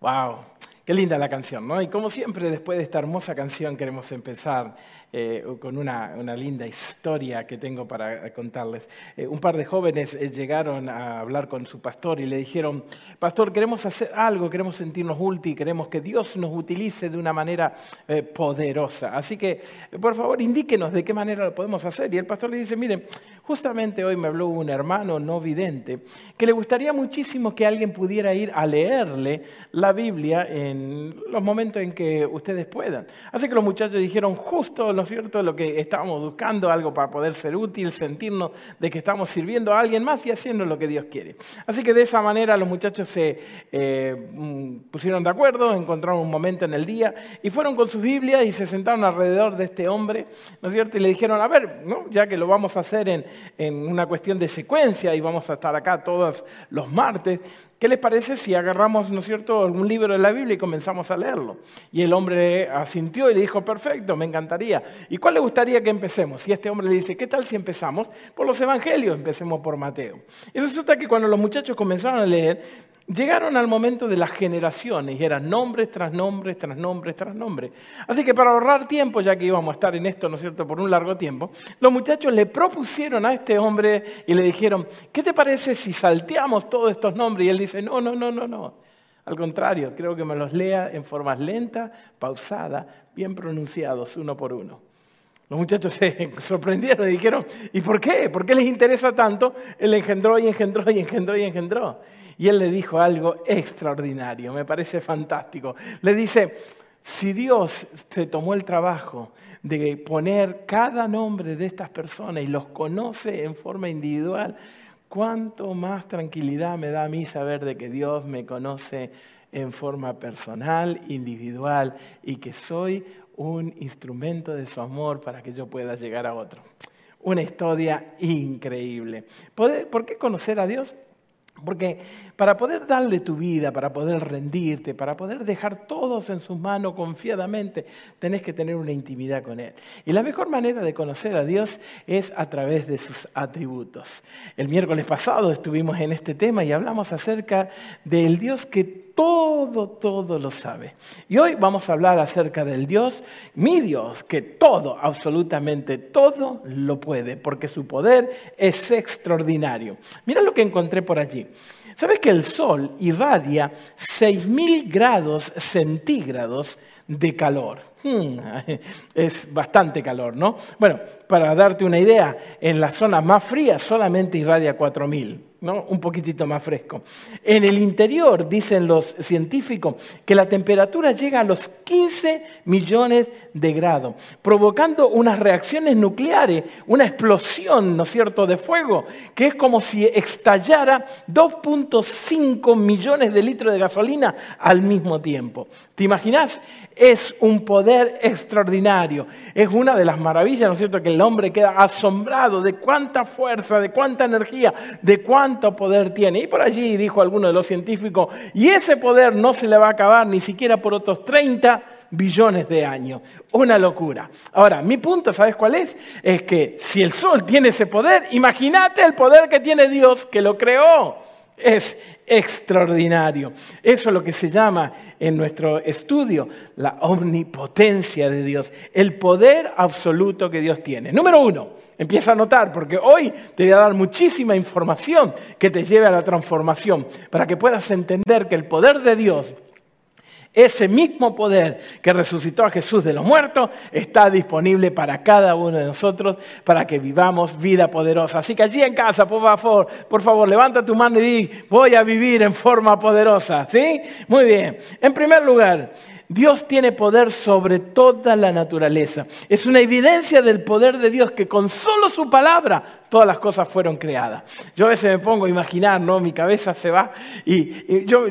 Wow, qué linda la canción, ¿no? Y como siempre, después de esta hermosa canción, queremos empezar eh, con una, linda historia que tengo para contarles. Eh, un par de jóvenes eh, llegaron a hablar con su pastor y le dijeron, pastor, queremos hacer algo, queremos sentirnos útiles, queremos que Dios nos utilice de una manera poderosa. Así que, por favor, indíquenos de qué manera lo podemos hacer. Y el pastor le dice, miren, justamente hoy me habló un hermano no vidente que le gustaría muchísimo que alguien pudiera ir a leerle la Biblia en los momentos en que ustedes puedan. Así que los muchachos dijeron, justo ¿no es cierto?, lo que estábamos buscando, algo para poder ser útil, sentirnos de que estamos sirviendo a alguien más y haciendo lo que Dios quiere. Así que de esa manera los muchachos se eh, mm, pusieron de acuerdo, encontraron un momento en el día y fueron con sus Biblias y se sentaron alrededor de este hombre, ¿no es cierto?, y le dijeron, a ver, ya que lo vamos a hacer en, en una cuestión de secuencia y vamos a estar acá todos los martes, ¿Qué les parece si agarramos, ¿no es cierto?, algún libro de la Biblia y comenzamos a leerlo? Y el hombre asintió y le dijo, perfecto, me encantaría. ¿Y cuál le gustaría que empecemos? Y este hombre le dice, ¿qué tal si empezamos por los evangelios? Empecemos por Mateo. Y resulta que cuando los muchachos comenzaron a leer, Llegaron al momento de las generaciones y eran nombres tras nombres, tras nombres, tras nombres. Así que para ahorrar tiempo, ya que íbamos a estar en esto, ¿no es cierto?, por un largo tiempo, los muchachos le propusieron a este hombre y le dijeron, ¿qué te parece si salteamos todos estos nombres? Y él dice, no, no, no, no, no. Al contrario, creo que me los lea en formas lenta, pausada, bien pronunciados, uno por uno. Los muchachos se sorprendieron y dijeron, ¿y por qué? ¿Por qué les interesa tanto? Él engendró y engendró y engendró y engendró. Y él le dijo algo extraordinario, me parece fantástico. Le dice, si Dios se tomó el trabajo de poner cada nombre de estas personas y los conoce en forma individual, cuánto más tranquilidad me da a mí saber de que Dios me conoce en forma personal, individual, y que soy un instrumento de su amor para que yo pueda llegar a otro. Una historia increíble. ¿Por qué conocer a Dios? Porque para poder darle tu vida, para poder rendirte, para poder dejar todos en sus manos confiadamente, tenés que tener una intimidad con Él. Y la mejor manera de conocer a Dios es a través de sus atributos. El miércoles pasado estuvimos en este tema y hablamos acerca del Dios que todo, todo lo sabe. Y hoy vamos a hablar acerca del Dios, mi Dios, que todo, absolutamente todo lo puede, porque su poder es extraordinario. Mira lo que encontré por allí. ¿Sabes que el Sol irradia 6.000 grados centígrados de calor? Es bastante calor, ¿no? Bueno, para darte una idea, en las zonas más frías solamente irradia 4.000 un poquitito más fresco. En el interior, dicen los científicos, que la temperatura llega a los 15 millones de grados, provocando unas reacciones nucleares, una explosión, ¿no es cierto?, de fuego, que es como si estallara 2.5 millones de litros de gasolina al mismo tiempo. ¿Te imaginas? Es un poder extraordinario. Es una de las maravillas, ¿no es cierto?, que el hombre queda asombrado de cuánta fuerza, de cuánta energía, de cuánto poder tiene. Y por allí dijo alguno de los científicos, y ese poder no se le va a acabar ni siquiera por otros 30 billones de años. Una locura. Ahora, mi punto, ¿sabes cuál es? Es que si el Sol tiene ese poder, imagínate el poder que tiene Dios que lo creó. Es extraordinario. Eso es lo que se llama en nuestro estudio la omnipotencia de Dios, el poder absoluto que Dios tiene. Número uno, Empieza a notar, porque hoy te voy a dar muchísima información que te lleve a la transformación, para que puedas entender que el poder de Dios, ese mismo poder que resucitó a Jesús de los muertos, está disponible para cada uno de nosotros, para que vivamos vida poderosa. Así que allí en casa, por favor, por favor, levanta tu mano y di, voy a vivir en forma poderosa. ¿Sí? Muy bien. En primer lugar, Dios tiene poder sobre toda la naturaleza. Es una evidencia del poder de Dios que con solo su palabra todas las cosas fueron creadas. Yo a veces me pongo a imaginar, ¿no? Mi cabeza se va y, yo,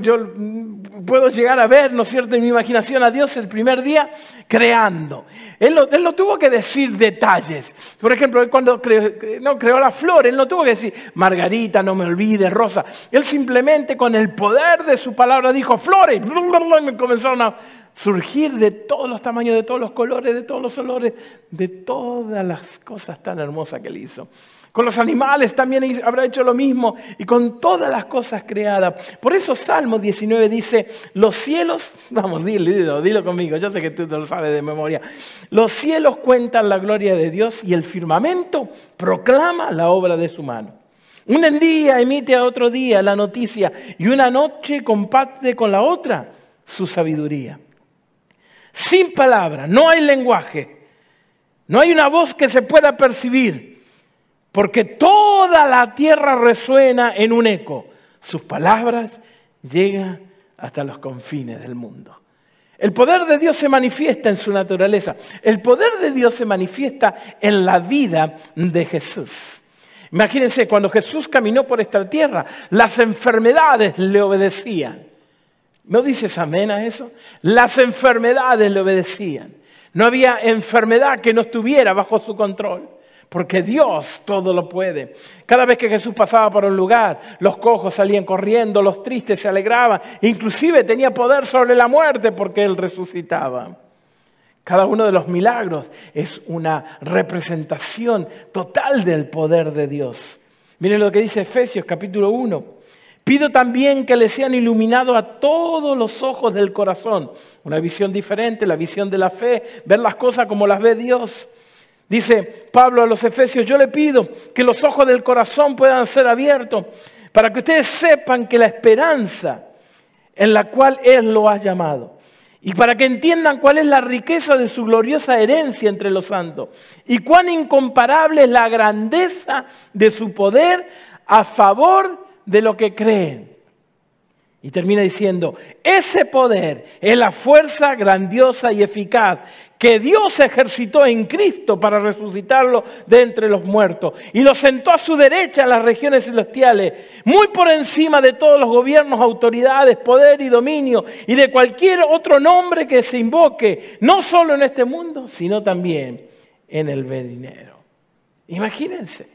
puedo llegar a ver, ¿no es cierto?, en mi imaginación a Dios el primer día creando. Él no, tuvo que decir detalles. Por ejemplo, cuando creó, no, creó la flor, él no tuvo que decir, Margarita, no me olvides, Rosa. Él simplemente con el poder de su palabra dijo, flores, y me comenzaron a surgir de todos los tamaños, de todos los colores, de todos los olores, de todas las cosas tan hermosas que él hizo. Con los animales también habrá hecho lo mismo y con todas las cosas creadas. Por eso Salmo 19 dice, los cielos, vamos, dilo, dilo, conmigo, yo sé que tú lo sabes de memoria. Los cielos cuentan la gloria de Dios y el firmamento proclama la obra de su mano. Un día emite a otro día la noticia y una noche comparte con la otra su sabiduría. Sin palabras, no hay lenguaje, no hay una voz que se pueda percibir porque toda la tierra resuena en un eco. Sus palabras llegan hasta los confines del mundo. El poder de Dios se manifiesta en su naturaleza. El poder de Dios se manifiesta en la vida de Jesús. Imagínense, cuando Jesús caminó por esta tierra, las enfermedades le obedecían. ¿No dices amén a eso? Las enfermedades le obedecían. No había enfermedad que no estuviera bajo su control porque Dios todo lo puede. Cada vez que Jesús pasaba por un lugar, los cojos salían corriendo, los tristes se alegraban, inclusive tenía poder sobre la muerte porque Él resucitaba. Cada uno de los milagros es una representación total del poder de Dios. Miren lo que dice Efesios capítulo 1. Pido también que le sean iluminados a todos los ojos del corazón. Una visión diferente, la visión de la fe, ver las cosas como las ve Dios Dice Pablo a los Efesios, yo le pido que los ojos del corazón puedan ser abiertos para que ustedes sepan que la esperanza en la cual Él lo ha llamado y para que entiendan cuál es la riqueza de su gloriosa herencia entre los santos y cuán incomparable es la grandeza de su poder a favor de lo que creen. Y termina diciendo, ese poder es la fuerza grandiosa y eficaz que Dios ejercitó en Cristo para resucitarlo de entre los muertos y lo sentó a su derecha en las regiones celestiales, muy por encima de todos los gobiernos, autoridades, poder y dominio y de cualquier otro nombre que se invoque, no solo en este mundo, sino también en el venidero. Imagínense,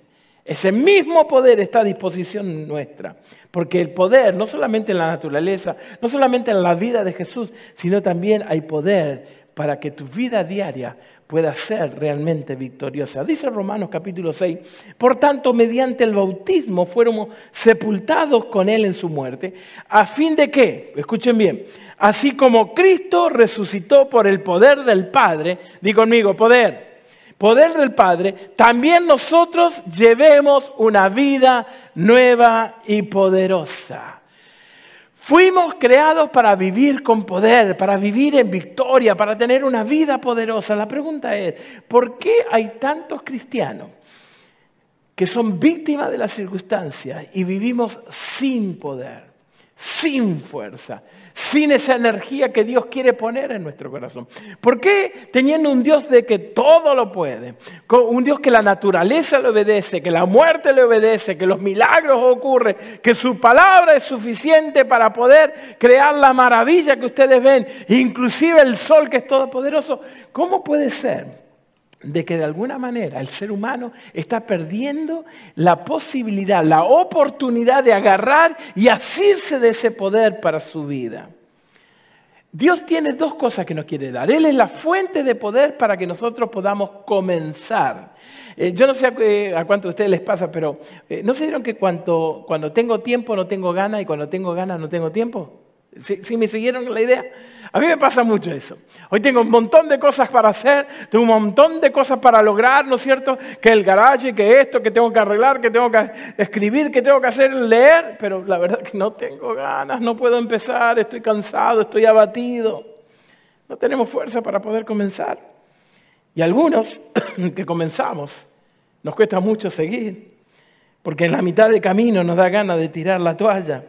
ese mismo poder está a disposición nuestra, porque el poder no solamente en la naturaleza, no solamente en la vida de Jesús, sino también hay poder para que tu vida diaria pueda ser realmente victoriosa. Dice Romanos capítulo 6, por tanto, mediante el bautismo fuéramos sepultados con Él en su muerte, a fin de que, escuchen bien, así como Cristo resucitó por el poder del Padre, di conmigo, poder, poder del Padre, también nosotros llevemos una vida nueva y poderosa. Fuimos creados para vivir con poder, para vivir en victoria, para tener una vida poderosa. La pregunta es, ¿por qué hay tantos cristianos que son víctimas de las circunstancias y vivimos sin poder? Sin fuerza, sin esa energía que Dios quiere poner en nuestro corazón. ¿Por qué teniendo un Dios de que todo lo puede, un Dios que la naturaleza le obedece, que la muerte le obedece, que los milagros ocurren, que su palabra es suficiente para poder crear la maravilla que ustedes ven, inclusive el sol que es todopoderoso? ¿Cómo puede ser de que de alguna manera el ser humano está perdiendo la posibilidad, la oportunidad de agarrar y asirse de ese poder para su vida. Dios tiene dos cosas que nos quiere dar. Él es la fuente de poder para que nosotros podamos comenzar. Eh, yo no sé a, a, cuánto a ustedes les pasa, pero eh, ¿no se dieron que cuando tengo tiempo no tengo ganas y cuando tengo ganas no tengo tiempo? ¿Sí, me siguieron la idea? A mí me pasa mucho eso. Hoy tengo un montón de cosas para hacer, tengo un montón de cosas para lograr, ¿no es cierto? Que el garaje, que esto, que tengo que arreglar, que tengo que escribir, que tengo que hacer, leer, pero la verdad que no tengo ganas, no puedo empezar, estoy cansado, estoy abatido. No tenemos fuerza para poder comenzar. Y algunos que comenzamos, nos cuesta mucho seguir, porque en la mitad de camino nos da ganas de tirar la toalla.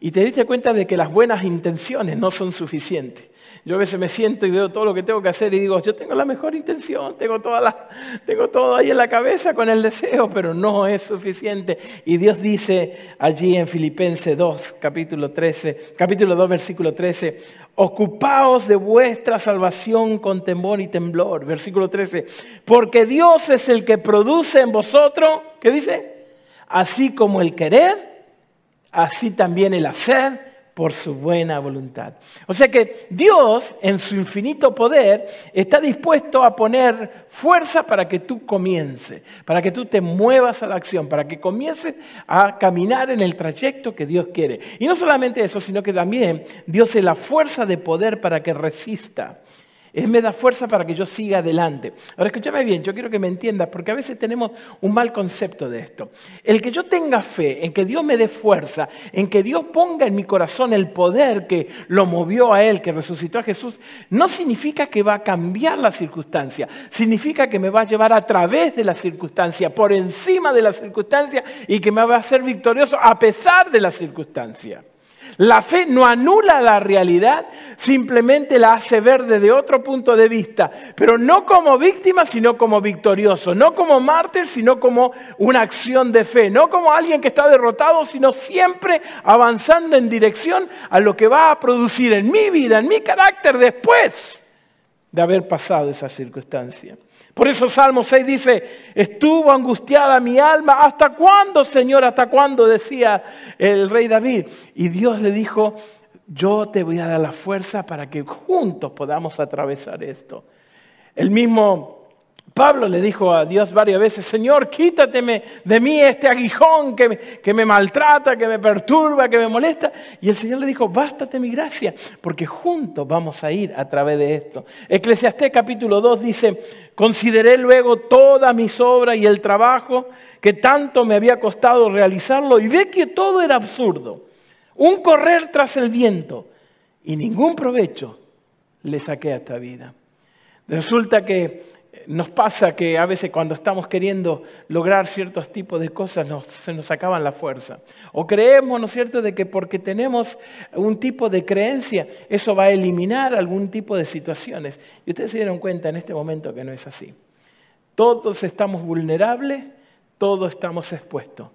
Y te diste cuenta de que las buenas intenciones no son suficientes. Yo a veces me siento y veo todo lo que tengo que hacer y digo, yo tengo la mejor intención, tengo, todo ahí en la cabeza con el deseo, pero no es suficiente. Y Dios dice allí en Filipenses 2, capítulo 13, capítulo 2, versículo 13, ocupaos de vuestra salvación con temor y temblor. Versículo 13, porque Dios es el que produce en vosotros, ¿qué dice? Así como el querer así también el hacer por su buena voluntad. O sea que Dios, en su infinito poder, está dispuesto a poner fuerza para que tú comiences, para que tú te muevas a la acción, para que comiences a caminar en el trayecto que Dios quiere. Y no solamente eso, sino que también Dios es la fuerza de poder para que resista. Él me da fuerza para que yo siga adelante. Ahora escúchame bien, yo quiero que me entiendas, porque a veces tenemos un mal concepto de esto. El que yo tenga fe, en que Dios me dé fuerza, en que Dios ponga en mi corazón el poder que lo movió a Él, que resucitó a Jesús, no significa que va a cambiar la circunstancia, significa que me va a llevar a través de la circunstancia, por encima de la circunstancia y que me va a hacer victorioso a pesar de la circunstancia. La fe no anula la realidad, simplemente la hace ver desde otro punto de vista, pero no como víctima, sino como victorioso, no como mártir, sino como una acción de fe, no como alguien que está derrotado, sino siempre avanzando en dirección a lo que va a producir en mi vida, en mi carácter después de haber pasado esa circunstancia. Por eso Salmo 6 dice, estuvo angustiada mi alma, ¿hasta cuándo, Señor? ¿Hasta cuándo? decía el rey David. Y Dios le dijo, yo te voy a dar la fuerza para que juntos podamos atravesar esto. El mismo Pablo le dijo a Dios varias veces, Señor, quítateme de mí este aguijón que me, que me, maltrata, que me perturba, que me molesta. Y el Señor le dijo, bástate mi gracia, porque juntos vamos a ir a través de esto. Eclesiastés capítulo 2 dice, consideré luego todas mis obras y el trabajo que tanto me había costado realizarlo y ve que todo era absurdo. Un correr tras el viento y ningún provecho le saqué a esta vida. Resulta que nos pasa que a veces cuando estamos queriendo lograr ciertos tipos de cosas se nos acaban la fuerza. O creemos, ¿no es cierto?, de que porque tenemos un tipo de creencia, eso va a eliminar algún tipo de situaciones. Y ustedes se dieron cuenta en este momento que no es así. Todos estamos vulnerables, todos estamos expuestos.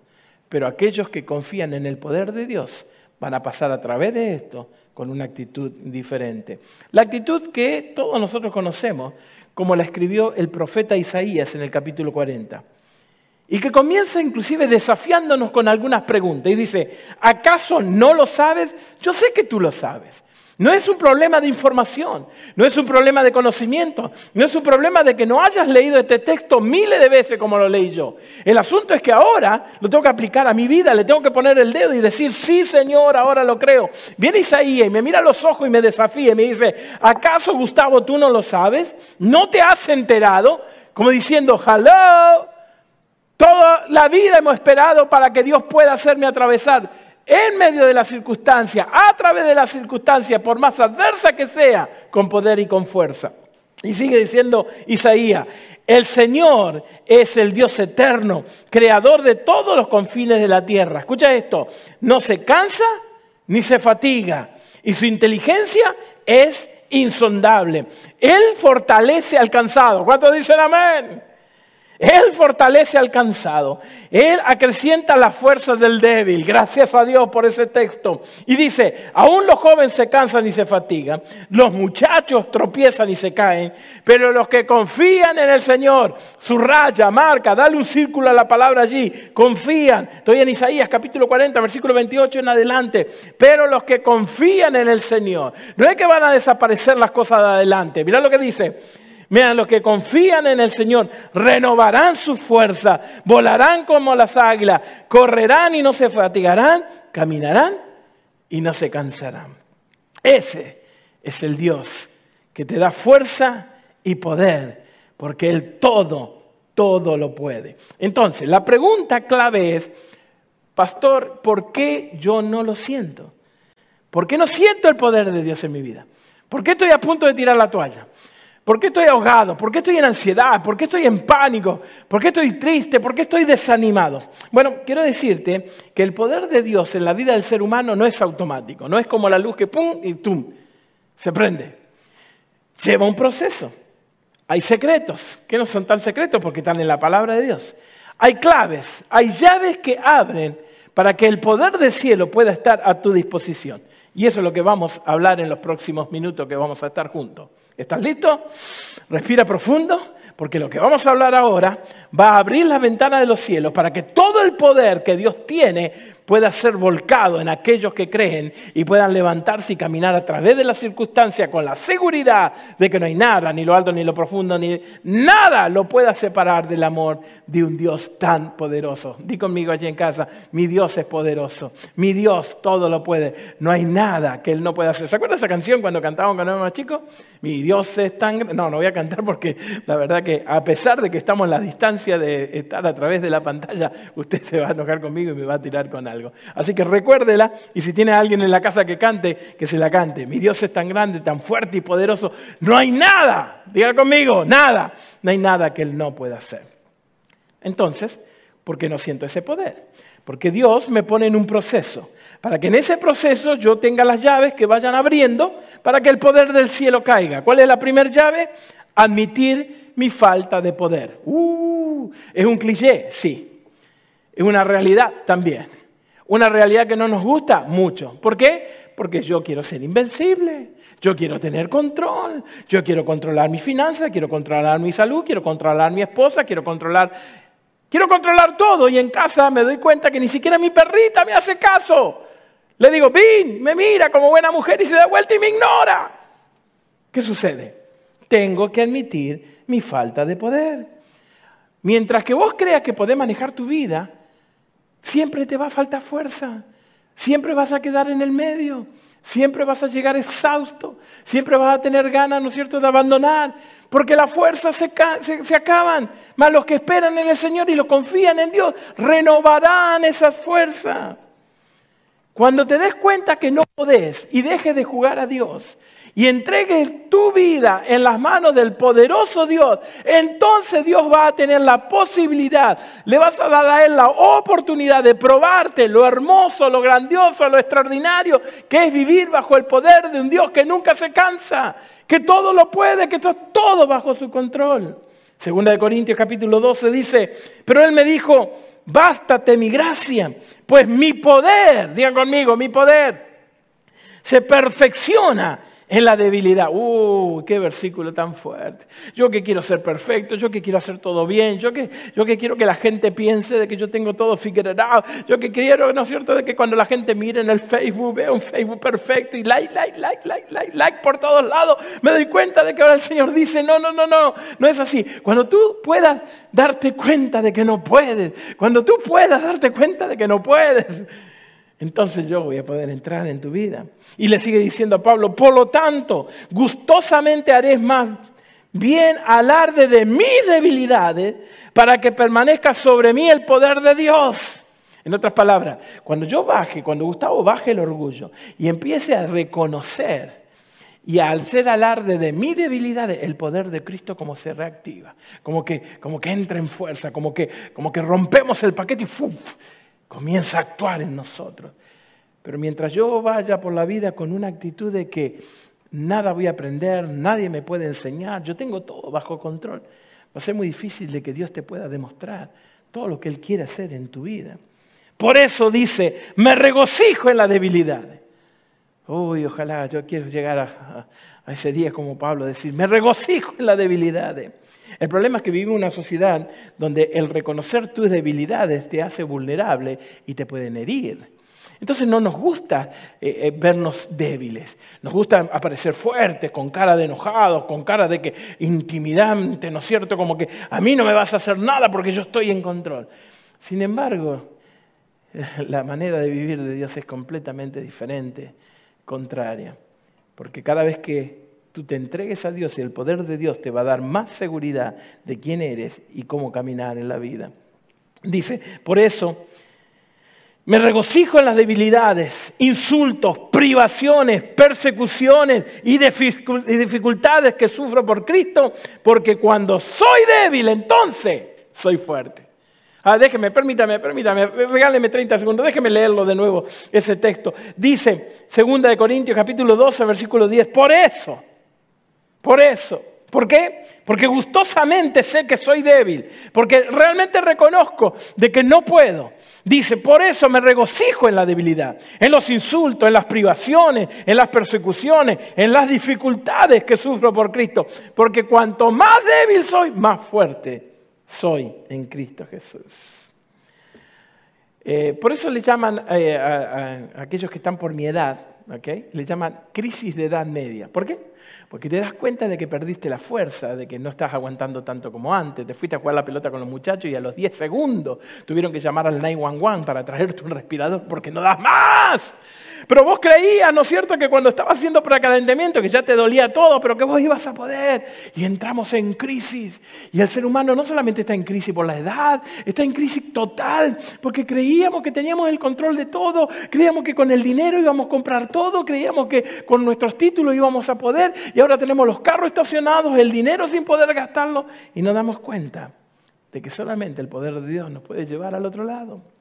Pero aquellos que confían en el poder de Dios van a pasar a través de esto con una actitud diferente. La actitud que todos nosotros conocemos, como la escribió el profeta Isaías en el capítulo 40. Y que comienza inclusive desafiándonos con algunas preguntas. Y dice, ¿acaso no lo sabes? Yo sé que tú lo sabes. No es un problema de información, no es un problema de conocimiento, no es un problema de que no hayas leído este texto miles de veces como lo leí yo. El asunto es que ahora lo tengo que aplicar a mi vida, le tengo que poner el dedo y decir, sí Señor, ahora lo creo. Viene Isaías y me mira los ojos y me desafía y me dice, ¿acaso Gustavo tú no lo sabes? ¿No te has enterado? Como diciendo, hello, toda la vida hemos esperado para que Dios pueda hacerme atravesar en medio de la circunstancia, a través de la circunstancia, por más adversa que sea, con poder y con fuerza. Y sigue diciendo Isaías, el Señor es el Dios eterno, creador de todos los confines de la tierra. Escucha esto, no se cansa ni se fatiga y su inteligencia es insondable. Él fortalece al cansado. ¿Cuántos dicen amén? Él fortalece al cansado. Él acrecienta la fuerza del débil. Gracias a Dios por ese texto. Y dice, aún los jóvenes se cansan y se fatigan, los muchachos tropiezan y se caen, pero los que confían en el Señor, subraya, marca, dale un círculo a la palabra allí, confían. Estoy en Isaías capítulo 40, versículo 28 en adelante. Pero los que confían en el Señor, no es que van a desaparecer las cosas de adelante. Mira lo que dice. Mira, los que confían en el Señor renovarán su fuerza, volarán como las águilas, correrán y no se fatigarán, caminarán y no se cansarán. Ese es el Dios que te da fuerza y poder, porque Él todo, todo lo puede. Entonces, la pregunta clave es, pastor, ¿por qué yo no lo siento? ¿Por qué no siento el poder de Dios en mi vida? ¿Por qué estoy a punto de tirar la toalla? ¿Por qué estoy ahogado? ¿Por qué estoy en ansiedad? ¿Por qué estoy en pánico? ¿Por qué estoy triste? ¿Por qué estoy desanimado? Bueno, quiero decirte que el poder de Dios en la vida del ser humano no es automático, no es como la luz que pum y tum, se prende. Lleva un proceso. Hay secretos, que no son tan secretos porque están en la palabra de Dios. Hay claves, hay llaves que abren para que el poder del cielo pueda estar a tu disposición. Y eso es lo que vamos a hablar en los próximos minutos que vamos a estar juntos. ¿Estás listo? Respira profundo, porque lo que vamos a hablar ahora va a abrir las ventanas de los cielos para que todo el poder que Dios tiene pueda ser volcado en aquellos que creen y puedan levantarse y caminar a través de las circunstancias con la seguridad de que no hay nada, ni lo alto, ni lo profundo, ni nada lo pueda separar del amor de un Dios tan poderoso. Di conmigo allí en casa, mi Dios es poderoso, mi Dios todo lo puede, no hay nada que Él no pueda hacer. ¿Se acuerda esa canción cuando cantábamos cuando éramos chicos? Mi Dios es tan... No, no voy a cantar porque la verdad que a pesar de que estamos en la distancia de estar a través de la pantalla, usted se va a enojar conmigo y me va a tirar con algo. Así que recuérdela y si tiene alguien en la casa que cante, que se la cante. Mi Dios es tan grande, tan fuerte y poderoso. No hay nada, diga conmigo, nada. No hay nada que Él no pueda hacer. Entonces, ¿por qué no siento ese poder? Porque Dios me pone en un proceso, para que en ese proceso yo tenga las llaves que vayan abriendo para que el poder del cielo caiga. ¿Cuál es la primera llave? Admitir mi falta de poder. Uh, ¿Es un cliché? Sí. ¿Es una realidad? También. Una realidad que no nos gusta mucho. ¿Por qué? Porque yo quiero ser invencible, yo quiero tener control, yo quiero controlar mis finanzas, quiero controlar mi salud, quiero controlar mi esposa, quiero controlar, quiero controlar todo y en casa me doy cuenta que ni siquiera mi perrita me hace caso. Le digo, Vin, me mira como buena mujer y se da vuelta y me ignora. ¿Qué sucede? Tengo que admitir mi falta de poder. Mientras que vos creas que podés manejar tu vida, Siempre te va a faltar fuerza. Siempre vas a quedar en el medio. Siempre vas a llegar exhausto. Siempre vas a tener ganas, ¿no es cierto?, de abandonar. Porque las fuerzas se, se, acaban. Mas los que esperan en el Señor y lo confían en Dios, renovarán esas fuerzas. Cuando te des cuenta que no podés y dejes de jugar a Dios y entregues tu vida en las manos del poderoso Dios, entonces Dios va a tener la posibilidad, le vas a dar a Él la oportunidad de probarte lo hermoso, lo grandioso, lo extraordinario que es vivir bajo el poder de un Dios que nunca se cansa, que todo lo puede, que está todo bajo su control. Segunda de Corintios capítulo 12 dice, pero Él me dijo, bástate mi gracia, pues mi poder, digan conmigo, mi poder se perfecciona en la debilidad. ¡Uh! ¡Qué versículo tan fuerte! Yo que quiero ser perfecto, yo que quiero hacer todo bien, yo que, yo que quiero que la gente piense de que yo tengo todo figured out, yo que quiero, ¿no es cierto?, de que cuando la gente mire en el Facebook, vea un Facebook perfecto y like, like, like, like, like, like por todos lados, me doy cuenta de que ahora el Señor dice, no, no, no, no, no es así. Cuando tú puedas darte cuenta de que no puedes, cuando tú puedas darte cuenta de que no puedes, entonces yo voy a poder entrar en tu vida. Y le sigue diciendo a Pablo, por lo tanto, gustosamente haré más bien alarde de mis debilidades para que permanezca sobre mí el poder de Dios. En otras palabras, cuando yo baje, cuando Gustavo baje el orgullo y empiece a reconocer y al ser alarde de mi debilidad, el poder de Cristo como se reactiva, como que, que entra en fuerza, como que, como que rompemos el paquete y ¡fuf! Comienza a actuar en nosotros. Pero mientras yo vaya por la vida con una actitud de que nada voy a aprender, nadie me puede enseñar, yo tengo todo bajo control, va a ser muy difícil de que Dios te pueda demostrar todo lo que Él quiere hacer en tu vida. Por eso dice, me regocijo en la debilidad. Uy, ojalá yo quiero llegar a, ese día como Pablo, decir, me regocijo en la debilidad. El problema es que vivimos una sociedad donde el reconocer tus debilidades te hace vulnerable y te pueden herir. Entonces no nos gusta eh, eh, vernos débiles, nos gusta aparecer fuertes, con cara de enojados, con cara de que intimidante, ¿no es cierto? Como que a mí no me vas a hacer nada porque yo estoy en control. Sin embargo, la manera de vivir de Dios es completamente diferente, contraria, porque cada vez que tú te entregues a Dios y el poder de Dios te va a dar más seguridad de quién eres y cómo caminar en la vida. Dice, por eso me regocijo en las debilidades, insultos, privaciones, persecuciones y dificultades que sufro por Cristo, porque cuando soy débil, entonces soy fuerte. Ah, déjeme, permítame, permítame, regáleme 30 segundos, déjeme leerlo de nuevo, ese texto. Dice, 2 de Corintios capítulo 12, versículo 10, por eso, por eso, ¿Por qué? Porque gustosamente sé que soy débil, porque realmente reconozco de que no puedo. Dice, por eso me regocijo en la debilidad, en los insultos, en las privaciones, en las persecuciones, en las dificultades que sufro por Cristo, porque cuanto más débil soy, más fuerte soy en Cristo Jesús. Eh, por eso le llaman eh, a, aquellos que están por mi edad, le llaman crisis de edad media. ¿Por qué? Porque te das cuenta de que perdiste la fuerza, de que no estás aguantando tanto como antes. Te fuiste a jugar la pelota con los muchachos y a los 10 segundos tuvieron que llamar al 911 para traerte un respirador porque no das más. Pero vos creías, ¿no es cierto?, que cuando estabas haciendo precalentamiento, que ya te dolía todo, pero que vos ibas a poder. Y entramos en crisis. Y el ser humano no solamente está en crisis por la edad, está en crisis total, porque creíamos que teníamos el control de todo, creíamos que con el dinero íbamos a comprar todo, creíamos que con nuestros títulos íbamos a poder, y ahora tenemos los carros estacionados, el dinero sin poder gastarlo, y nos damos cuenta de que solamente el poder de Dios nos puede llevar al otro lado.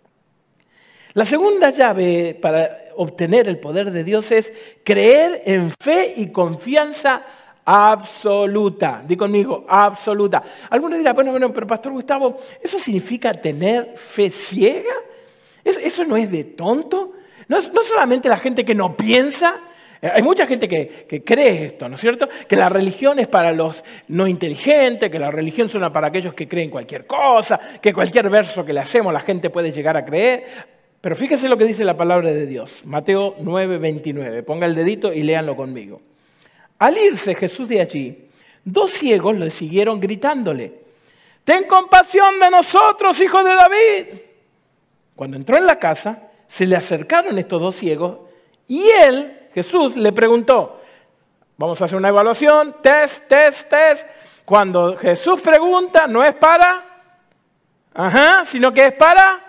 La segunda llave para obtener el poder de Dios es creer en fe y confianza absoluta. Di conmigo, absoluta. Algunos dirán, bueno, bueno, pero Pastor Gustavo, ¿eso significa tener fe ciega? ¿Eso no es de tonto? No, no solamente la gente que no piensa, eh, hay mucha gente que, que, cree esto, ¿no es cierto? Que la religión es para los no inteligentes, que la religión es para aquellos que creen cualquier cosa, que cualquier verso que le hacemos la gente puede llegar a creer. Pero fíjese lo que dice la palabra de Dios, Mateo 9, 29. Ponga el dedito y léanlo conmigo. Al irse Jesús de allí, dos ciegos le siguieron gritándole, ten compasión de nosotros, hijo de David. Cuando entró en la casa, se le acercaron estos dos ciegos y él, Jesús, le preguntó, vamos a hacer una evaluación, test, test, test. Cuando Jesús pregunta, no es para, ajá, sino que es para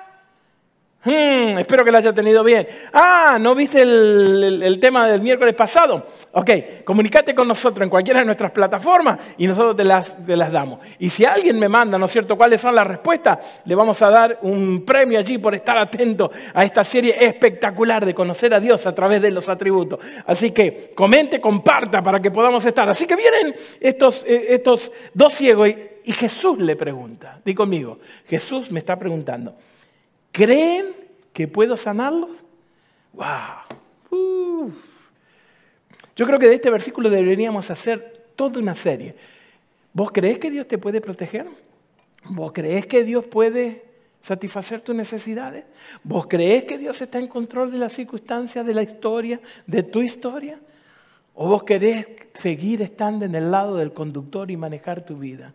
Hmm, espero que lo haya tenido bien. Ah, ¿no viste el, tema del miércoles pasado? Ok, comunícate con nosotros en cualquiera de nuestras plataformas y nosotros te las, las damos. Y si alguien me manda, ¿no es cierto?, cuáles son las respuestas, le vamos a dar un premio allí por estar atento a esta serie espectacular de conocer a Dios a través de los atributos. Así que comente, comparta para que podamos estar. Así que vienen estos, eh, dos ciegos y, y Jesús le pregunta, di conmigo, Jesús me está preguntando. ¿Creen que puedo sanarlos? ¡Wow! Yo creo que de este versículo deberíamos hacer toda una serie. ¿Vos crees que Dios te puede proteger? ¿Vos crees que Dios puede satisfacer tus necesidades? ¿Vos crees que Dios está en control de las circunstancias, de la historia, de tu historia? ¿O vos querés seguir estando en el lado del conductor y manejar tu vida?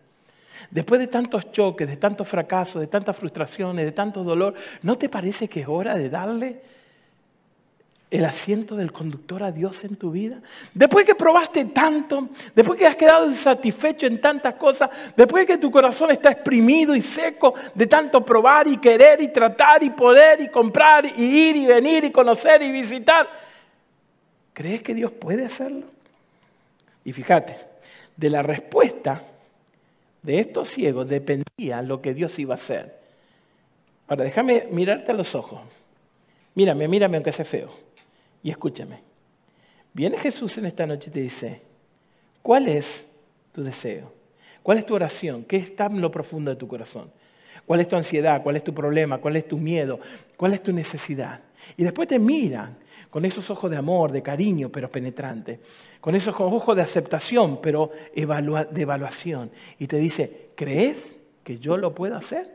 Después de tantos choques, de tantos fracasos, de tantas frustraciones, de tanto dolor, ¿no te parece que es hora de darle el asiento del conductor a Dios en tu vida? Después que probaste tanto, después que has quedado insatisfecho en tantas cosas, después que tu corazón está exprimido y seco de tanto probar y querer y tratar y poder y comprar y ir y venir y conocer y visitar, ¿crees que Dios puede hacerlo? Y fíjate, de la respuesta de estos ciegos dependía lo que Dios iba a hacer. Ahora, déjame mirarte a los ojos. Mírame, mírame aunque sea feo. Y escúchame. Viene Jesús en esta noche y te dice, ¿cuál es tu deseo? ¿Cuál es tu oración? ¿Qué está en lo profundo de tu corazón? ¿Cuál es tu ansiedad? ¿Cuál es tu problema? ¿Cuál es tu miedo? ¿Cuál es tu necesidad? Y después te miran con esos ojos de amor, de cariño, pero penetrante, con esos ojos de aceptación, pero de evaluación, y te dice, ¿crees que yo lo puedo hacer?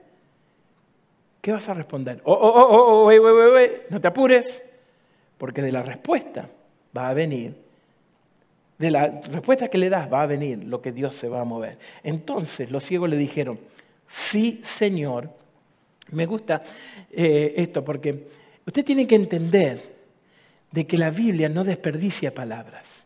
¿Qué vas a responder? Oh, oh, oh, oh, oh no te apures, porque de la respuesta va a venir, de la respuesta que le das va a venir lo que Dios se va a mover. Entonces los ciegos le dijeron, sí, Señor. Me gusta eh, esto porque usted tiene que entender de que la Biblia no desperdicia palabras.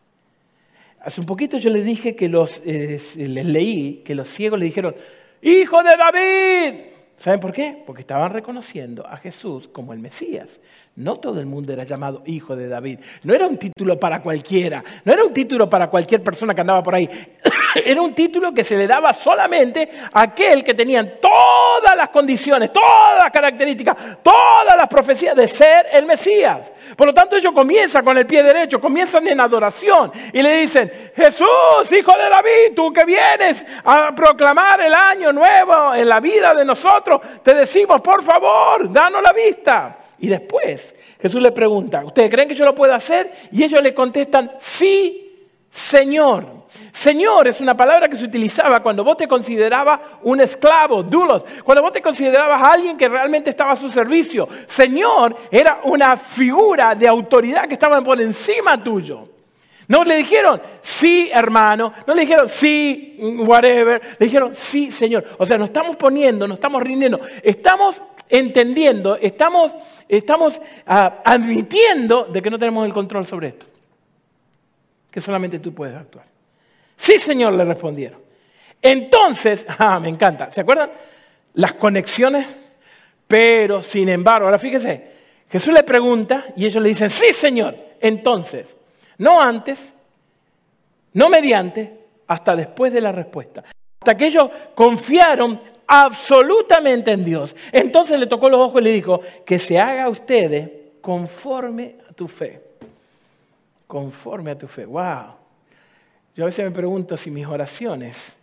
Hace un poquito yo les dije que los, eh, les leí que los ciegos le dijeron, Hijo de David. ¿Saben por qué? Porque estaban reconociendo a Jesús como el Mesías. No todo el mundo era llamado hijo de David. No era un título para cualquiera. No era un título para cualquier persona que andaba por ahí. Era un título que se le daba solamente a aquel que tenía toda todas las condiciones, todas las características, todas las profecías de ser el Mesías. Por lo tanto, ellos comienzan con el pie derecho, comienzan en adoración y le dicen, Jesús, hijo de David, tú que vienes a proclamar el año nuevo en la vida de nosotros, te decimos, por favor, danos la vista. Y después Jesús le pregunta, ¿ustedes creen que yo lo puedo hacer? Y ellos le contestan, sí, Señor. Señor es una palabra que se utilizaba cuando vos te considerabas un esclavo, dulos, cuando vos te considerabas alguien que realmente estaba a su servicio. Señor era una figura de autoridad que estaba por encima tuyo. No le dijeron, sí, hermano, no le dijeron, sí, whatever, le dijeron, sí, Señor. O sea, nos estamos poniendo, nos estamos rindiendo, estamos entendiendo, estamos, estamos ah, admitiendo de que no tenemos el control sobre esto, que solamente tú puedes actuar. Sí, Señor, le respondieron. Entonces, ah, me encanta, ¿se acuerdan? Las conexiones, pero sin embargo, ahora fíjese, Jesús le pregunta y ellos le dicen, sí, Señor. Entonces, no antes, no mediante, hasta después de la respuesta. Hasta que ellos confiaron absolutamente en Dios. Entonces le tocó los ojos y le dijo, que se haga a ustedes conforme a tu fe. Conforme a tu fe. Wow. Yo a veces me pregunto si mis oraciones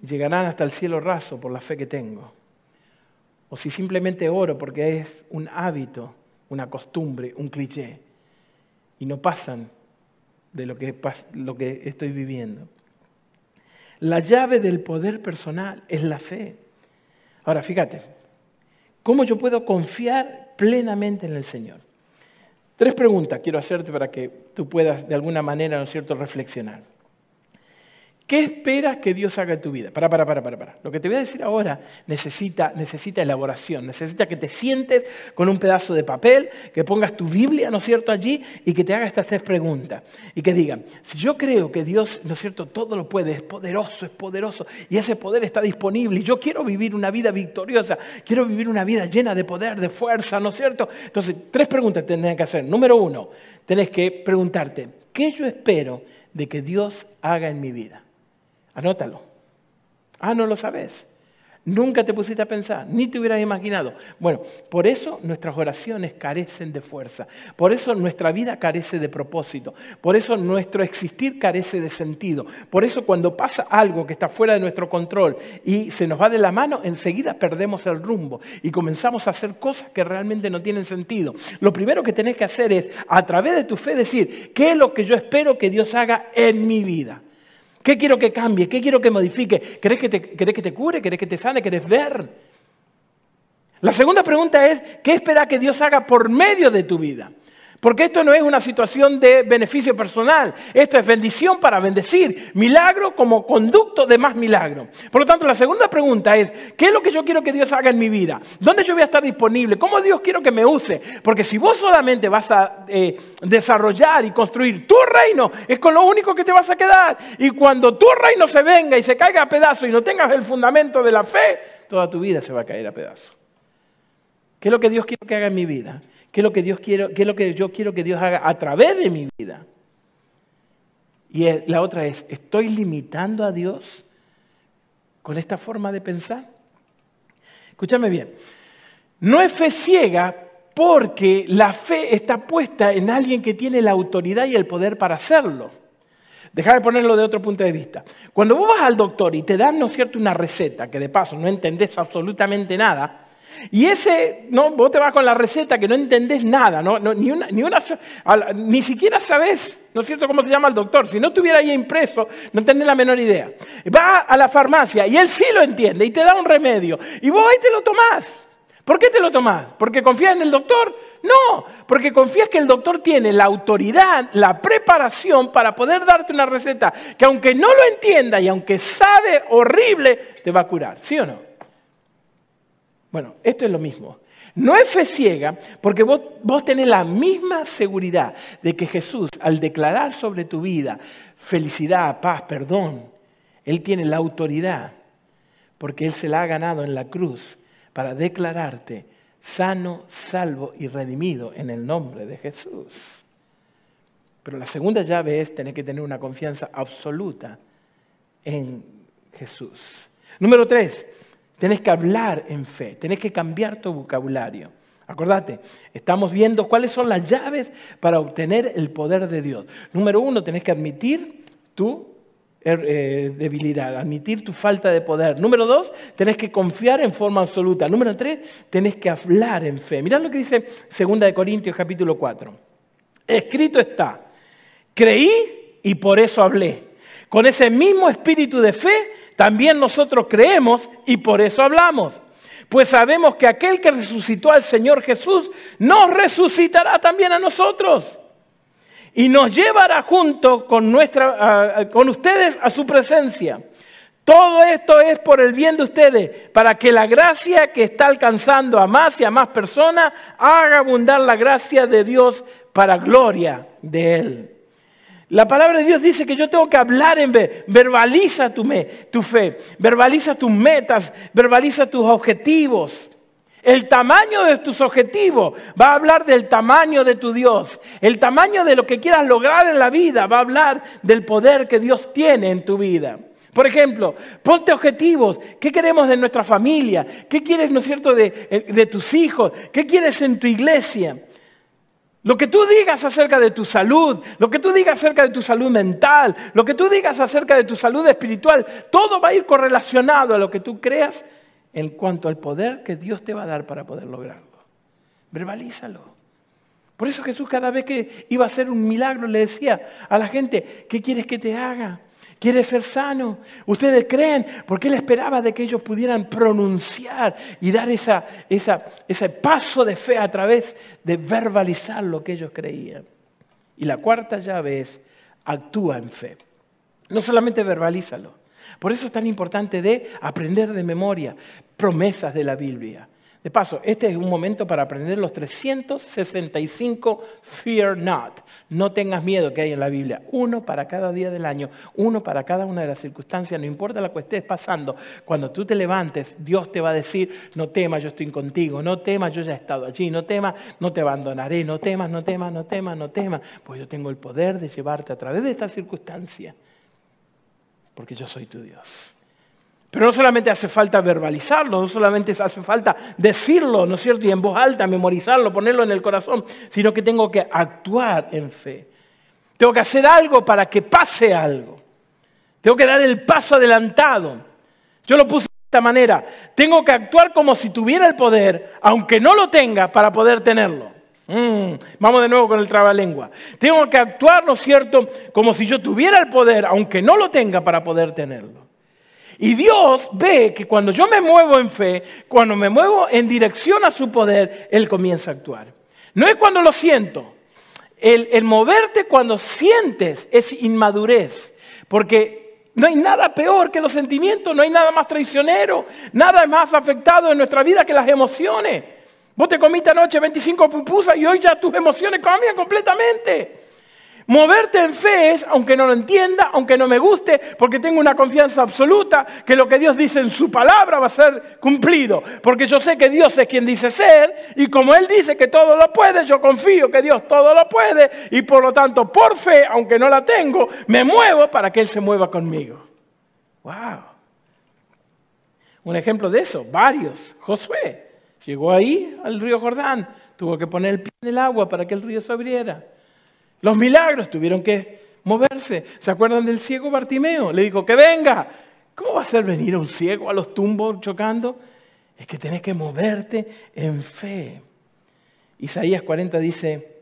llegarán hasta el cielo raso por la fe que tengo. O si simplemente oro porque es un hábito, una costumbre, un cliché. Y no pasan de lo que, estoy viviendo. La llave del poder personal es la fe. Ahora, fíjate, ¿cómo yo puedo confiar plenamente en el Señor? Tres preguntas quiero hacerte para que tú puedas de alguna manera, ¿no es cierto?, reflexionar. ¿Qué esperas que Dios haga en tu vida? Para, para, para, para, para. Lo que te voy a decir ahora necesita, elaboración, necesita que te sientes con un pedazo de papel, que pongas tu Biblia, ¿no es cierto?, allí y que te haga estas tres preguntas. Y que digan, si yo creo que Dios, ¿no es cierto?, todo lo puede, es poderoso, es poderoso, y ese poder está disponible, y yo quiero vivir una vida victoriosa, quiero vivir una vida llena de poder, de fuerza, ¿no es cierto? Entonces, tres preguntas tenés que hacer. Número uno, tenés que preguntarte, ¿qué yo espero de que Dios haga en mi vida? Anótalo. Ah, no lo sabes. Nunca te pusiste a pensar, ni te hubieras imaginado. Bueno, por eso nuestras oraciones carecen de fuerza, por eso nuestra vida carece de propósito, por eso nuestro existir carece de sentido, por eso cuando pasa algo que está fuera de nuestro control y se nos va de la mano, enseguida perdemos el rumbo y comenzamos a hacer cosas que realmente no tienen sentido. Lo primero que tenés que hacer es, a través de tu fe, decir, ¿qué es lo que yo espero que Dios haga en mi vida? ¿Qué quiero que cambie? ¿Qué quiero que modifique? ¿Querés que te, que te cure? ¿Querés que te sane? ¿Querés ver? La segunda pregunta es, ¿qué espera que Dios haga por medio de tu vida? Porque esto no es una situación de beneficio personal, esto es bendición para bendecir, milagro como conducto de más milagro. Por lo tanto, la segunda pregunta es, ¿qué es lo que yo quiero que Dios haga en mi vida? ¿Dónde yo voy a estar disponible? ¿Cómo Dios quiero que me use? Porque si vos solamente vas a eh, desarrollar y construir tu reino, es con lo único que te vas a quedar. Y cuando tu reino se venga y se caiga a pedazos y no tengas el fundamento de la fe, toda tu vida se va a caer a pedazos. ¿Qué es lo que Dios quiere que haga en mi vida? ¿Qué es lo que, Dios quiero, qué es lo que yo quiero que Dios haga a través de mi vida? Y la otra es, ¿estoy limitando a Dios con esta forma de pensar? Escúchame bien, no es fe ciega porque la fe está puesta en alguien que tiene la autoridad y el poder para hacerlo. Dejar de ponerlo de otro punto de vista. Cuando vos vas al doctor y te dan, ¿no es cierto?, una receta, que de paso no entendés absolutamente nada, y ese, no, vos te vas con la receta que no entendés nada, no, ni, una, ni, una, ni siquiera sabés, ¿no es cierto?, cómo se llama el doctor. Si no estuviera ahí impreso, no tenés la menor idea. Va a la farmacia y él sí lo entiende y te da un remedio. Y vos ahí te lo tomás. ¿Por qué te lo tomás? ¿Porque confías en el doctor? No, porque confías que el doctor tiene la autoridad, la preparación para poder darte una receta que aunque no lo entienda y aunque sabe horrible, te va a curar. ¿Sí o no? Bueno, esto es lo mismo. No es fe ciega porque vos, vos, tenés la misma seguridad de que Jesús, al declarar sobre tu vida felicidad, paz, perdón, Él tiene la autoridad porque Él se la ha ganado en la cruz para declararte sano, salvo y redimido en el nombre de Jesús. Pero la segunda llave es tener que tener una confianza absoluta en Jesús. Número tres, tenés que hablar en fe, tenés que cambiar tu vocabulario. Acordate, estamos viendo cuáles son las llaves para obtener el poder de Dios. Número uno, tenés que admitir tu er, eh, debilidad, admitir tu falta de poder. Número dos, tenés que confiar en forma absoluta. Número tres, tenés que hablar en fe. Mirá lo que dice 2 Corintios capítulo 4. Escrito está, creí y por eso hablé. Con ese mismo espíritu de fe, también nosotros creemos y por eso hablamos. Pues sabemos que aquel que resucitó al Señor Jesús nos resucitará también a nosotros. Y nos llevará junto con, ustedes a su presencia. Todo esto es por el bien de ustedes, para que la gracia que está alcanzando a más y a más personas haga abundar la gracia de Dios para gloria de Él. La palabra de Dios dice que yo tengo que hablar en fe. Verbaliza tu, fe, verbaliza tus metas, verbaliza tus objetivos. El tamaño de tus objetivos va a hablar del tamaño de tu Dios. El tamaño de lo que quieras lograr en la vida va a hablar del poder que Dios tiene en tu vida. Por ejemplo, ponte objetivos. ¿Qué queremos de nuestra familia? ¿Qué quieres, no es cierto, de, de tus hijos? ¿Qué quieres en tu iglesia? Lo que tú digas acerca de tu salud, lo que tú digas acerca de tu salud mental, lo que tú digas acerca de tu salud espiritual, todo va a ir correlacionado a lo que tú creas en cuanto al poder que Dios te va a dar para poder lograrlo. Verbalízalo. Por eso Jesús cada vez que iba a hacer un milagro le decía a la gente, ¿qué quieres que te haga? Quiere ser sano. Ustedes creen, porque él esperaba de que ellos pudieran pronunciar y dar esa, ese paso de fe a través de verbalizar lo que ellos creían. Y la cuarta llave es, actúa en fe. No solamente verbalízalo. Por eso es tan importante de aprender de memoria promesas de la Biblia. De paso, este es un momento para aprender los 365 Fear Not. No tengas miedo que hay en la Biblia. Uno para cada día del año, uno para cada una de las circunstancias, no importa la que estés pasando. Cuando tú te levantes, Dios te va a decir, no temas, yo estoy contigo, no temas, yo ya he estado allí, no temas, no te abandonaré, no temas, no temas, no temas, no temas, pues yo tengo el poder de llevarte a través de esta circunstancia, porque yo soy tu Dios. Pero no solamente hace falta verbalizarlo, no solamente hace falta decirlo, ¿no es cierto? Y en voz alta, memorizarlo, ponerlo en el corazón, sino que tengo que actuar en fe. Tengo que hacer algo para que pase algo. Tengo que dar el paso adelantado. Yo lo puse de esta manera. Tengo que actuar como si tuviera el poder, aunque no lo tenga, para poder tenerlo. Mm, vamos de nuevo con el trabalengua. Tengo que actuar, ¿no es cierto?, como si yo tuviera el poder, aunque no lo tenga, para poder tenerlo. Y Dios ve que cuando yo me muevo en fe, cuando me muevo en dirección a su poder, Él comienza a actuar. No es cuando lo siento. El, moverte cuando sientes es inmadurez. Porque no hay nada peor que los sentimientos, no hay nada más traicionero, nada más afectado en nuestra vida que las emociones. Vos te comiste anoche 25 pupusas y hoy ya tus emociones cambian completamente. Moverte en fe es, aunque no lo entienda, aunque no me guste, porque tengo una confianza absoluta que lo que Dios dice en su palabra va a ser cumplido. Porque yo sé que Dios es quien dice ser y como Él dice que todo lo puede, yo confío que Dios todo lo puede y por lo tanto por fe, aunque no la tengo, me muevo para que Él se mueva conmigo. ¡Wow! Un ejemplo de eso, varios. Josué llegó ahí al río Jordán, tuvo que poner el pie en el agua para que el río se abriera. Los milagros tuvieron que moverse. ¿Se acuerdan del ciego Bartimeo? Le dijo, que venga. ¿Cómo va a ser venir un ciego a los tumbos chocando? Es que tenés que moverte en fe. Isaías 40 dice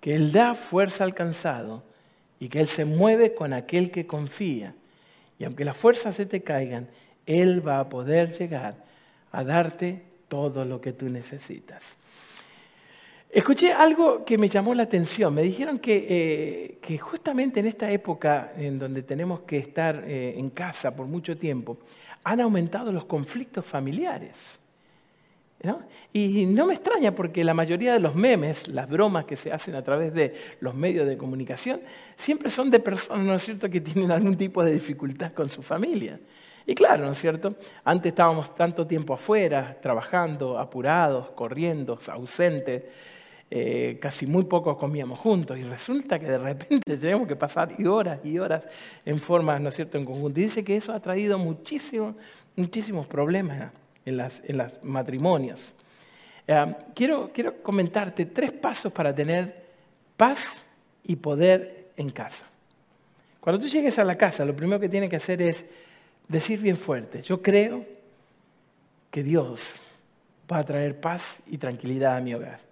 que Él da fuerza al cansado y que Él se mueve con aquel que confía. Y aunque las fuerzas se te caigan, Él va a poder llegar a darte todo lo que tú necesitas. Escuché algo que me llamó la atención. Me dijeron que, eh, justamente en esta época en donde tenemos que estar eh, en casa por mucho tiempo, han aumentado los conflictos familiares. Y no me extraña porque la mayoría de los memes, las bromas que se hacen a través de los medios de comunicación, siempre son de personas, ¿no es cierto?, que tienen algún tipo de dificultad con su familia. Y claro, ¿no es cierto? Antes estábamos tanto tiempo afuera, trabajando, apurados, corriendo, ausentes. Eh, casi muy poco comíamos juntos y resulta que de repente tenemos que pasar horas y horas en forma, ¿no es cierto?, en conjunto. Y dice que eso ha traído muchísimos, muchísimos problemas en los en las matrimonios. Eh, quiero, quiero comentarte tres pasos para tener paz y poder en casa. Cuando tú llegues a la casa, lo primero que tienes que hacer es decir bien fuerte, yo creo que Dios va a traer paz y tranquilidad a mi hogar.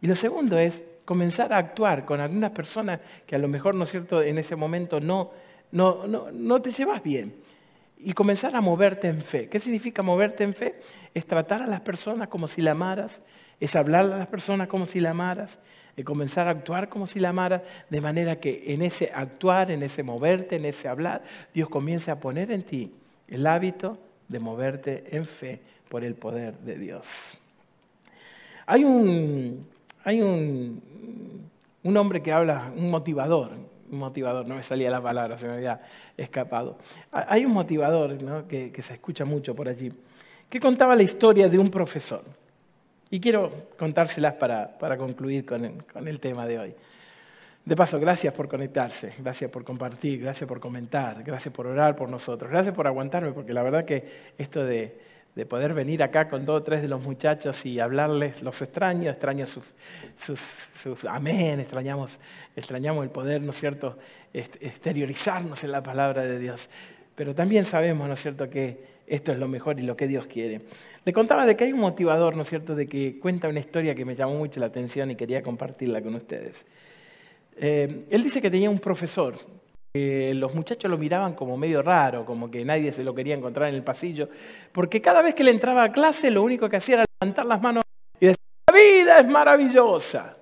Y lo segundo es comenzar a actuar con algunas personas que a lo mejor, ¿no es cierto?, en ese momento no, no, no, no te llevas bien. Y comenzar a moverte en fe. ¿Qué significa moverte en fe? Es tratar a las personas como si la amaras, es hablar a las personas como si la amaras, es comenzar a actuar como si la amaras, de manera que en ese actuar, en ese moverte, en ese hablar, Dios comience a poner en ti el hábito de moverte en fe por el poder de Dios. Hay un, hay un, un hombre que habla, un motivador, un motivador, no me salía la palabra, se me había escapado. Hay un motivador que, que, se escucha mucho por allí, que contaba la historia de un profesor. Y quiero contárselas para, para concluir con el, con el tema de hoy. De paso, gracias por conectarse, gracias por compartir, gracias por comentar, gracias por orar por nosotros, gracias por aguantarme, porque la verdad que esto de, de poder venir acá con dos o tres de los muchachos y hablarles, los extraño, extraño sus, sus, amén, extrañamos, extrañamos el poder, ¿no es cierto?, exteriorizarnos en la palabra de Dios. Pero también sabemos, ¿no es cierto?, que esto es lo mejor y lo que Dios quiere. Le contaba de que hay un motivador, ¿no es cierto?, de que cuenta una historia que me llamó mucho la atención y quería compartirla con ustedes. Eh, él dice que tenía un profesor los muchachos lo miraban como medio raro, como que nadie se lo quería encontrar en el pasillo, porque cada vez que le entraba a clase lo único que hacía era levantar las manos y decir, la vida es maravillosa.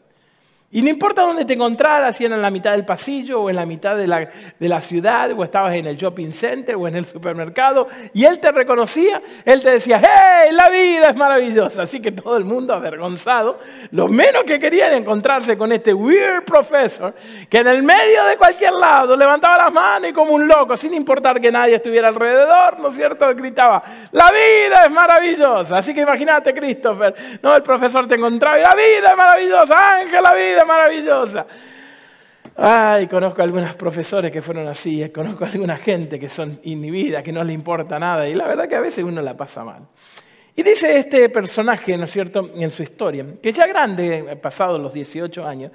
Y no importa dónde te encontraras, si era en la mitad del pasillo o en la mitad de la, de la, ciudad, o estabas en el shopping center o en el supermercado, y él te reconocía, él te decía, ¡hey! La vida es maravillosa. Así que todo el mundo avergonzado, lo menos que querían encontrarse con este weird professor, que en el medio de cualquier lado levantaba las manos y como un loco, sin importar que nadie estuviera alrededor, ¿no es cierto? Gritaba, ¡la vida es maravillosa! Así que imagínate, Christopher, ¿no? El profesor te encontraba y la vida es maravillosa, Ángel, la vida maravillosa. Ay, conozco a algunos profesores que fueron así, conozco a alguna gente que son inhibidas, que no le importa nada, y la verdad que a veces uno la pasa mal. Y dice este personaje, ¿no es cierto?, en su historia, que ya grande, pasado los 18 años,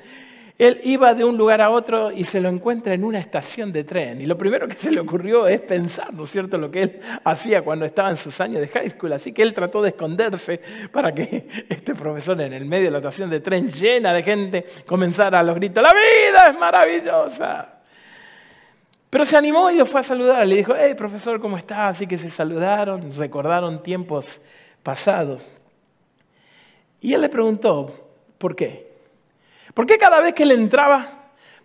él iba de un lugar a otro y se lo encuentra en una estación de tren. Y lo primero que se le ocurrió es pensar, ¿no es cierto?, lo que él hacía cuando estaba en sus años de high school. Así que él trató de esconderse para que este profesor en el medio de la estación de tren llena de gente comenzara a los gritos, la vida es maravillosa. Pero se animó y lo fue a saludar. Le dijo, hey, profesor, ¿cómo estás? Así que se saludaron, recordaron tiempos pasados. Y él le preguntó, ¿por qué? ¿Por qué cada vez que él entraba?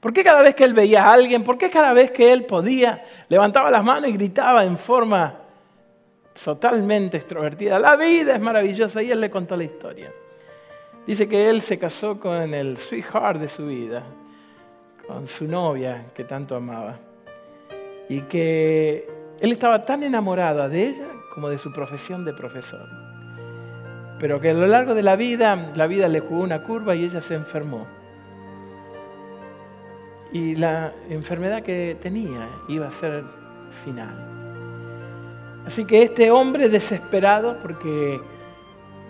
¿Por qué cada vez que él veía a alguien? ¿Por qué cada vez que él podía levantaba las manos y gritaba en forma totalmente extrovertida? La vida es maravillosa y él le contó la historia. Dice que él se casó con el sweetheart de su vida, con su novia que tanto amaba. Y que él estaba tan enamorada de ella como de su profesión de profesor pero que a lo largo de la vida, la vida le jugó una curva y ella se enfermó. Y la enfermedad que tenía iba a ser final. Así que este hombre desesperado, porque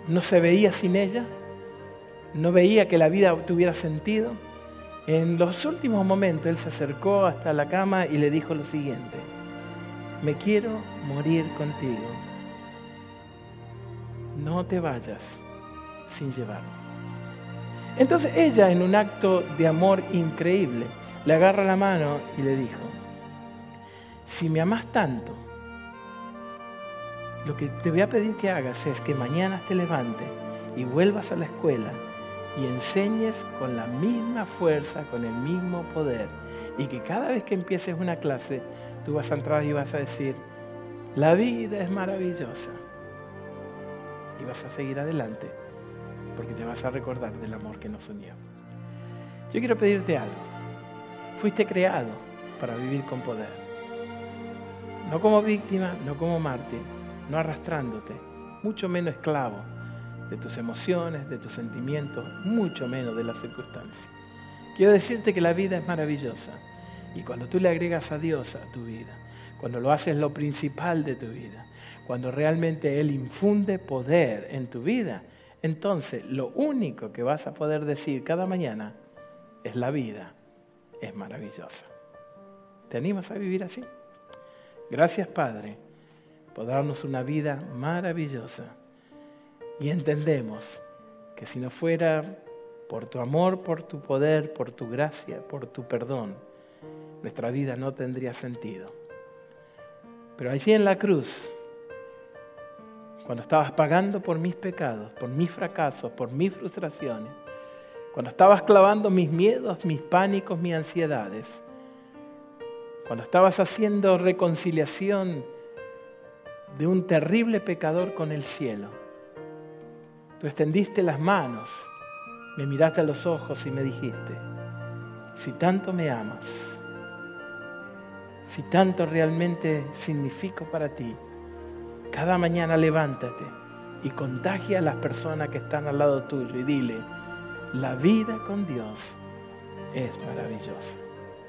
no se veía sin ella, no veía que la vida tuviera sentido, en los últimos momentos él se acercó hasta la cama y le dijo lo siguiente, me quiero morir contigo no te vayas sin llevarme. Entonces ella, en un acto de amor increíble, le agarra la mano y le dijo, si me amas tanto, lo que te voy a pedir que hagas es que mañana te levantes y vuelvas a la escuela y enseñes con la misma fuerza, con el mismo poder. Y que cada vez que empieces una clase, tú vas a entrar y vas a decir, la vida es maravillosa y vas a seguir adelante porque te vas a recordar del amor que nos unió. Yo quiero pedirte algo. Fuiste creado para vivir con poder. No como víctima, no como mártir, no arrastrándote, mucho menos esclavo, de tus emociones, de tus sentimientos, mucho menos de las circunstancias. Quiero decirte que la vida es maravillosa y cuando tú le agregas a Dios a tu vida, cuando lo haces lo principal de tu vida, cuando realmente Él infunde poder en tu vida, entonces lo único que vas a poder decir cada mañana es la vida es maravillosa. ¿Te animas a vivir así? Gracias Padre por darnos una vida maravillosa. Y entendemos que si no fuera por tu amor, por tu poder, por tu gracia, por tu perdón, nuestra vida no tendría sentido. Pero allí en la cruz, cuando estabas pagando por mis pecados, por mis fracasos, por mis frustraciones, cuando estabas clavando mis miedos, mis pánicos, mis ansiedades, cuando estabas haciendo reconciliación de un terrible pecador con el cielo, tú extendiste las manos, me miraste a los ojos y me dijiste, si tanto me amas, si tanto realmente significo para ti, cada mañana levántate y contagia a las personas que están al lado tuyo y dile, la vida con Dios es maravillosa.